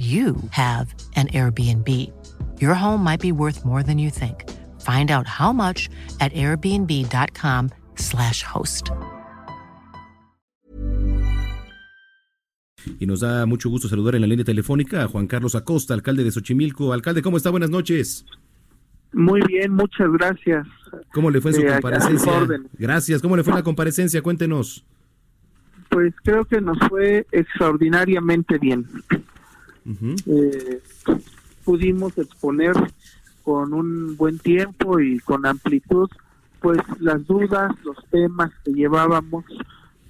you have an Airbnb. Your home might be worth more than you think. Find out how much at airbnb.com/slash host. Y nos da mucho gusto saludar en la línea telefónica a Juan Carlos Acosta, alcalde de Xochimilco. Alcalde, ¿cómo está? Buenas noches. Muy bien, muchas gracias. ¿Cómo le fue su comparecencia? Gracias. ¿Cómo le fue la comparecencia? Cuéntenos. Pues creo que nos fue extraordinariamente bien. Eh, pudimos exponer con un buen tiempo y con amplitud pues las dudas, los temas que llevábamos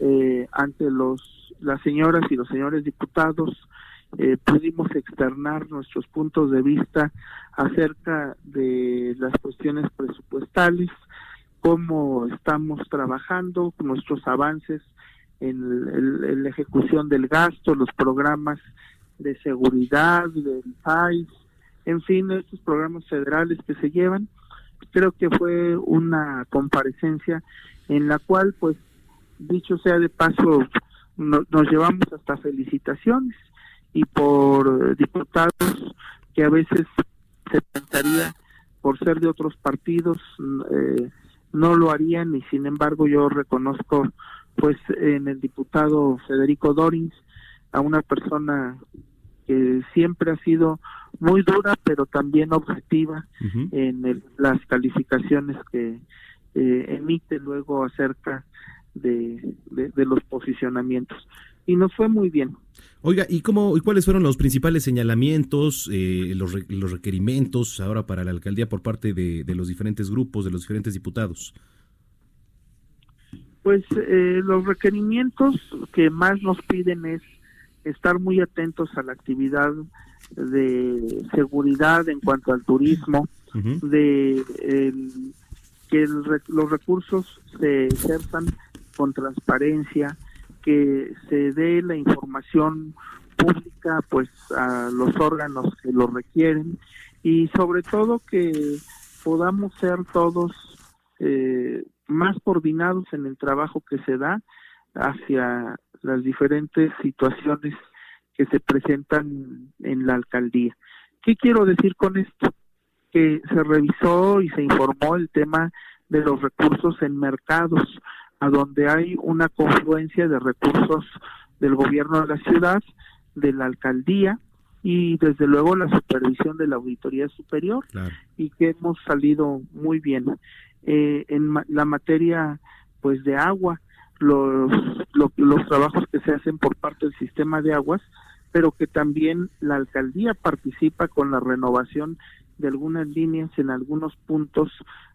eh, ante los las señoras y los señores diputados, eh, pudimos externar nuestros puntos de vista acerca de las cuestiones presupuestales, cómo estamos trabajando, nuestros avances en la ejecución del gasto, los programas de seguridad, del país, en fin, estos programas federales que se llevan. Creo que fue una comparecencia en la cual, pues, dicho sea de paso, nos llevamos hasta felicitaciones y por diputados que a veces se pensaría por ser de otros partidos eh, no lo harían y sin embargo yo reconozco pues en el diputado Federico Dorins a una persona que siempre ha sido muy dura, pero también objetiva en las calificaciones que eh, emite luego acerca de, los posicionamientos. Y nos fue muy bien. Oiga, ¿y cómo y cuáles fueron los principales señalamientos, eh, los, los, requerimientos ahora para la alcaldía por parte de, los diferentes grupos, de los diferentes diputados? Pues eh, los requerimientos que más nos piden es estar muy atentos a la actividad de seguridad en cuanto al turismo, de que los recursos se ejerzan con transparencia, que se dé la información pública pues a los órganos que lo requieren y sobre todo que podamos ser todos eh, más coordinados en el trabajo que se da hacia las diferentes situaciones que se presentan en la alcaldía. ¿Qué quiero decir con esto? Que se revisó y se informó el tema de los recursos en mercados, a donde hay una confluencia de recursos del gobierno de la ciudad, de la alcaldía y desde luego la supervisión de la auditoría superior y que hemos salido muy bien eh, en la materia pues de agua los, los trabajos que se hacen por parte del sistema de aguas, pero que también la alcaldía participa con la renovación de algunas líneas en algunos puntos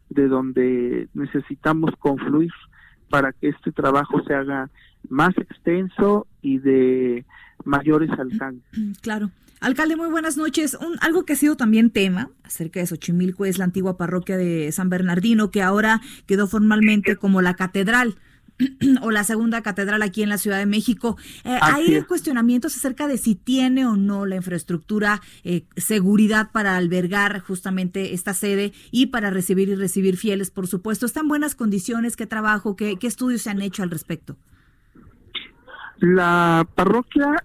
de donde necesitamos confluir para que este trabajo se haga más extenso y de mayores alcances. Claro. Alcalde, muy buenas noches. Un, algo que ha sido también tema acerca de Xochimilco es la antigua parroquia de San Bernardino, que ahora quedó formalmente como la catedral. o la segunda catedral aquí en la Ciudad de México. Eh, hay cuestionamientos acerca de si tiene o no la infraestructura, eh, seguridad para albergar justamente esta sede y para recibir y recibir fieles, por supuesto. ¿Está en buenas condiciones? ¿Qué trabajo, qué, estudios se han hecho al respecto? La parroquia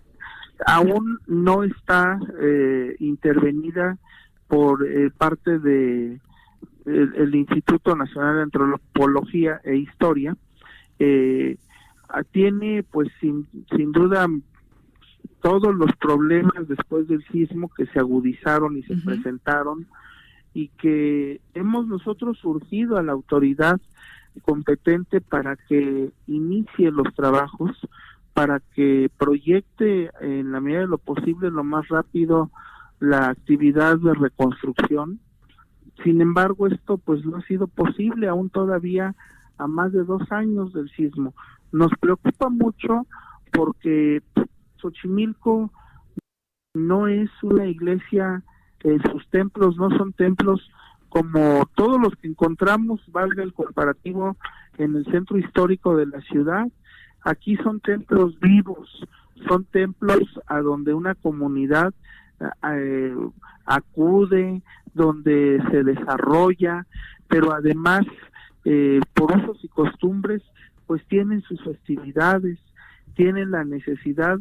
aún no está eh, intervenida por parte de el Instituto Nacional de Antropología e Historia, eh, tiene pues sin, sin duda todos los problemas después del sismo que se agudizaron y se presentaron y que hemos nosotros surgido a la autoridad competente para que inicie los trabajos, para que proyecte en la medida de lo posible lo más rápido la actividad de reconstrucción. Sin embargo, esto pues no ha sido posible, aún todavía a más de dos años del sismo. Nos preocupa mucho porque Xochimilco no es una iglesia eh, sus templos no son templos como todos los que encontramos, valga el comparativo, en el centro histórico de la ciudad. Aquí son templos vivos, son templos a donde una comunidad eh, acude, donde se desarrolla, pero además eh, por usos y costumbres, pues tienen sus festividades, tienen la necesidad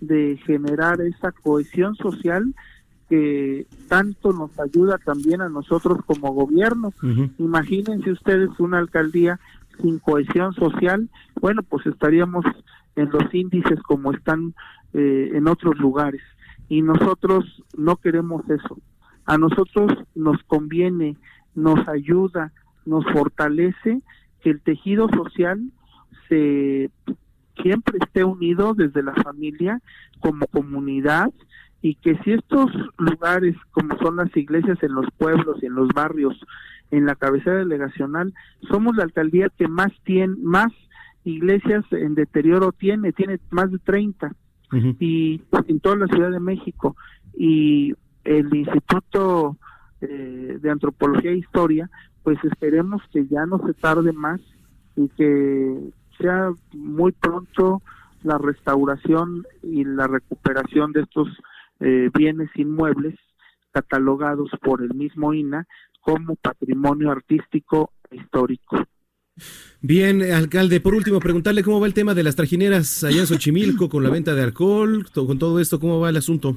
de generar esa cohesión social que tanto nos ayuda también a nosotros como gobierno. Imagínense ustedes una alcaldía sin cohesión social, bueno, pues estaríamos en los índices como están eh, en otros lugares. Y nosotros no queremos eso. A nosotros nos conviene, nos ayuda, nos fortalece que el tejido social se siempre esté unido desde la familia como comunidad y que si estos lugares como son las iglesias en los pueblos y en los barrios en la cabecera delegacional somos la alcaldía que más tiene más iglesias en deterioro tiene tiene más de 30 y en toda la Ciudad de México. Y el Instituto eh, de Antropología e Historia pues esperemos que ya no se tarde más y que sea muy pronto la restauración y la recuperación de estos eh, bienes inmuebles catalogados por el mismo INA como patrimonio artístico e histórico. Bien, alcalde, por último, preguntarle cómo va el tema de las trajineras allá en Xochimilco con la venta de alcohol, con todo esto, ¿cómo va el asunto?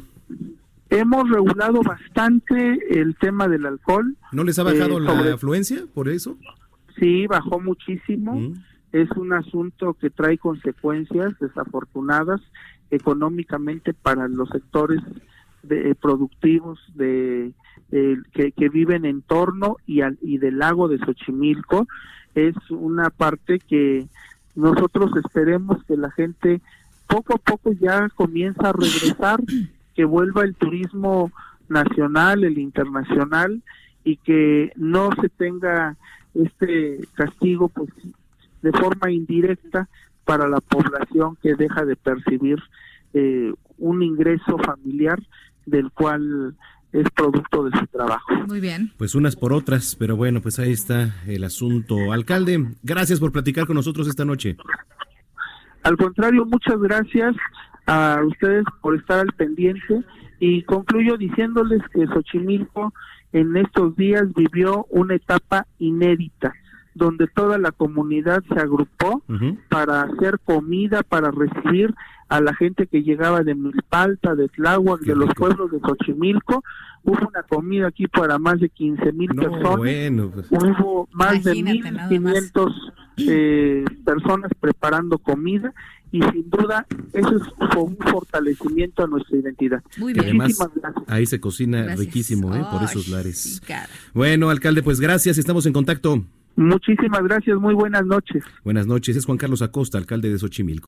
Hemos regulado bastante el tema del alcohol. ¿No les ha bajado eh, la afluencia por eso? Sí, bajó muchísimo. Mm. Es un asunto que trae consecuencias desafortunadas económicamente para los sectores de, eh, productivos de que, viven en torno y, al, y del lago de Xochimilco es una parte que nosotros esperemos que la gente poco a poco ya comienza a regresar, que vuelva el turismo nacional, el internacional y que no se tenga este castigo pues de forma indirecta para la población que deja de percibir eh, un ingreso familiar del cual es producto de su trabajo. Muy bien. Pues unas por otras, pero bueno, pues ahí está el asunto. Alcalde, gracias por platicar con nosotros esta noche. Al contrario, muchas gracias a ustedes por estar al pendiente y concluyo diciéndoles que Xochimilco en estos días vivió una etapa inédita donde toda la comunidad se agrupó para hacer comida, para recibir a la gente que llegaba de Milpalta, de Tláhuac, de los pueblos de Xochimilco. Hubo una comida aquí para más de 15 mil personas. Pues. Hubo más de 1.500 eh, personas preparando comida y sin duda eso es un fortalecimiento a nuestra identidad. Muy bien. Además, ahí se cocina riquísimo ¿eh? por esos lares. bueno, alcalde, pues gracias, estamos en contacto. Muchísimas gracias, muy buenas noches. Buenas noches, es Juan Carlos Acosta, alcalde de Xochimilco.